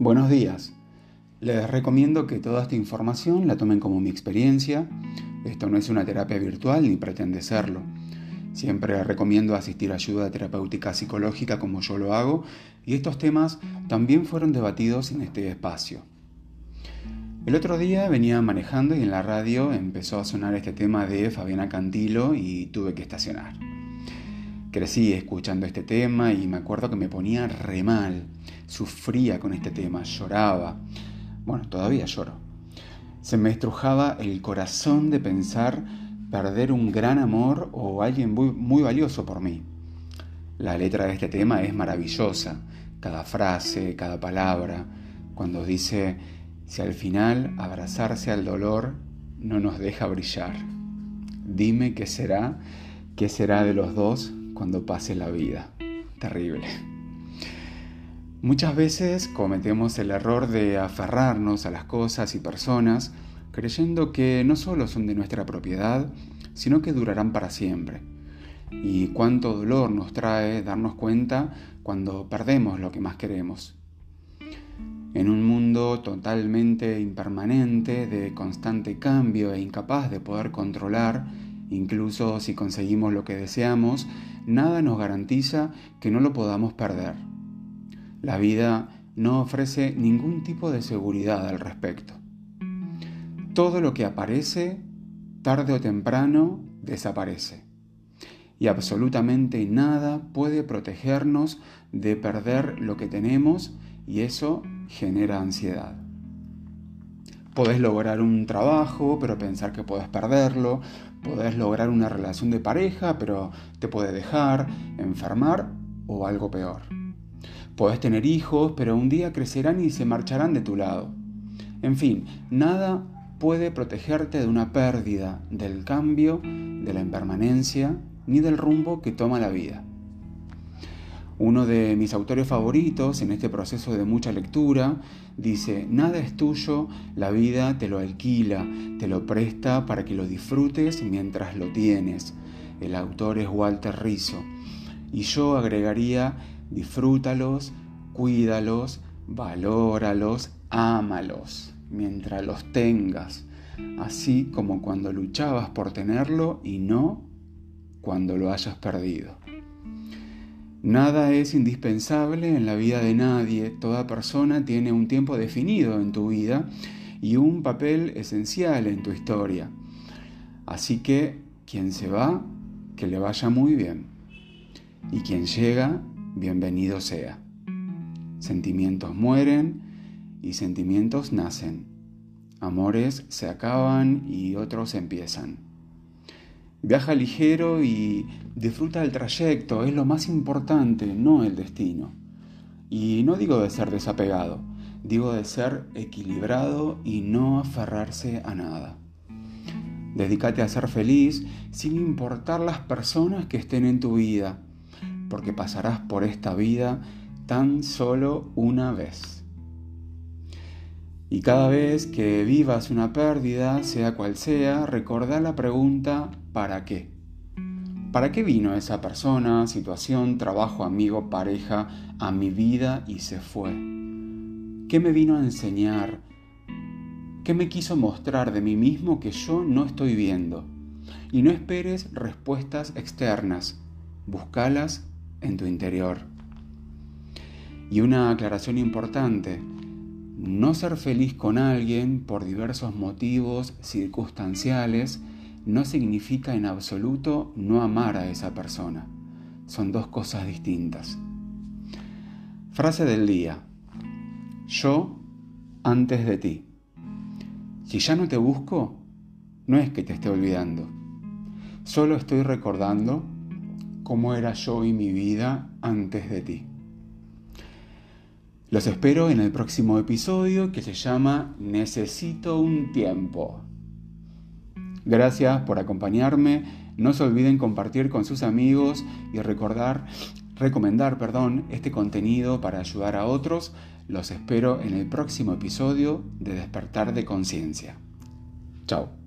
Buenos días. Les recomiendo que toda esta información la tomen como mi experiencia. Esto no es una terapia virtual ni pretende serlo. Siempre recomiendo asistir a ayuda terapéutica psicológica como yo lo hago y estos temas también fueron debatidos en este espacio. El otro día venía manejando y en la radio empezó a sonar este tema de Fabiana Cantilo y tuve que estacionar. Crecí escuchando este tema y me acuerdo que me ponía re mal, sufría con este tema, lloraba. Bueno, todavía lloro. Se me estrujaba el corazón de pensar perder un gran amor o alguien muy, muy valioso por mí. La letra de este tema es maravillosa, cada frase, cada palabra, cuando dice, si al final abrazarse al dolor no nos deja brillar, dime qué será, qué será de los dos cuando pase la vida. Terrible. Muchas veces cometemos el error de aferrarnos a las cosas y personas creyendo que no solo son de nuestra propiedad, sino que durarán para siempre. Y cuánto dolor nos trae darnos cuenta cuando perdemos lo que más queremos. En un mundo totalmente impermanente, de constante cambio e incapaz de poder controlar, incluso si conseguimos lo que deseamos, nada nos garantiza que no lo podamos perder. La vida no ofrece ningún tipo de seguridad al respecto. Todo lo que aparece, tarde o temprano, desaparece. Y absolutamente nada puede protegernos de perder lo que tenemos y eso genera ansiedad. Podés lograr un trabajo, pero pensar que puedes perderlo. Podés lograr una relación de pareja, pero te puede dejar, enfermar o algo peor. Podés tener hijos, pero un día crecerán y se marcharán de tu lado. En fin, nada puede protegerte de una pérdida, del cambio, de la impermanencia, ni del rumbo que toma la vida. Uno de mis autores favoritos en este proceso de mucha lectura dice, nada es tuyo, la vida te lo alquila, te lo presta para que lo disfrutes mientras lo tienes. El autor es Walter Rizzo. Y yo agregaría, disfrútalos, cuídalos, valóralos, ámalos mientras los tengas, así como cuando luchabas por tenerlo y no cuando lo hayas perdido. Nada es indispensable en la vida de nadie, toda persona tiene un tiempo definido en tu vida y un papel esencial en tu historia. Así que quien se va, que le vaya muy bien. Y quien llega, bienvenido sea. Sentimientos mueren y sentimientos nacen. Amores se acaban y otros empiezan. Viaja ligero y disfruta del trayecto, es lo más importante, no el destino. Y no digo de ser desapegado, digo de ser equilibrado y no aferrarse a nada. Dedícate a ser feliz sin importar las personas que estén en tu vida, porque pasarás por esta vida tan solo una vez. Y cada vez que vivas una pérdida, sea cual sea, recordá la pregunta ¿para qué? ¿Para qué vino esa persona, situación, trabajo, amigo, pareja a mi vida y se fue? ¿Qué me vino a enseñar? ¿Qué me quiso mostrar de mí mismo que yo no estoy viendo? Y no esperes respuestas externas, búscalas en tu interior. Y una aclaración importante, no ser feliz con alguien por diversos motivos circunstanciales no significa en absoluto no amar a esa persona. Son dos cosas distintas. Frase del día. Yo antes de ti. Si ya no te busco, no es que te esté olvidando. Solo estoy recordando cómo era yo y mi vida antes de ti. Los espero en el próximo episodio que se llama Necesito un tiempo. Gracias por acompañarme. No se olviden compartir con sus amigos y recordar, recomendar, perdón, este contenido para ayudar a otros. Los espero en el próximo episodio de Despertar de Conciencia. Chao.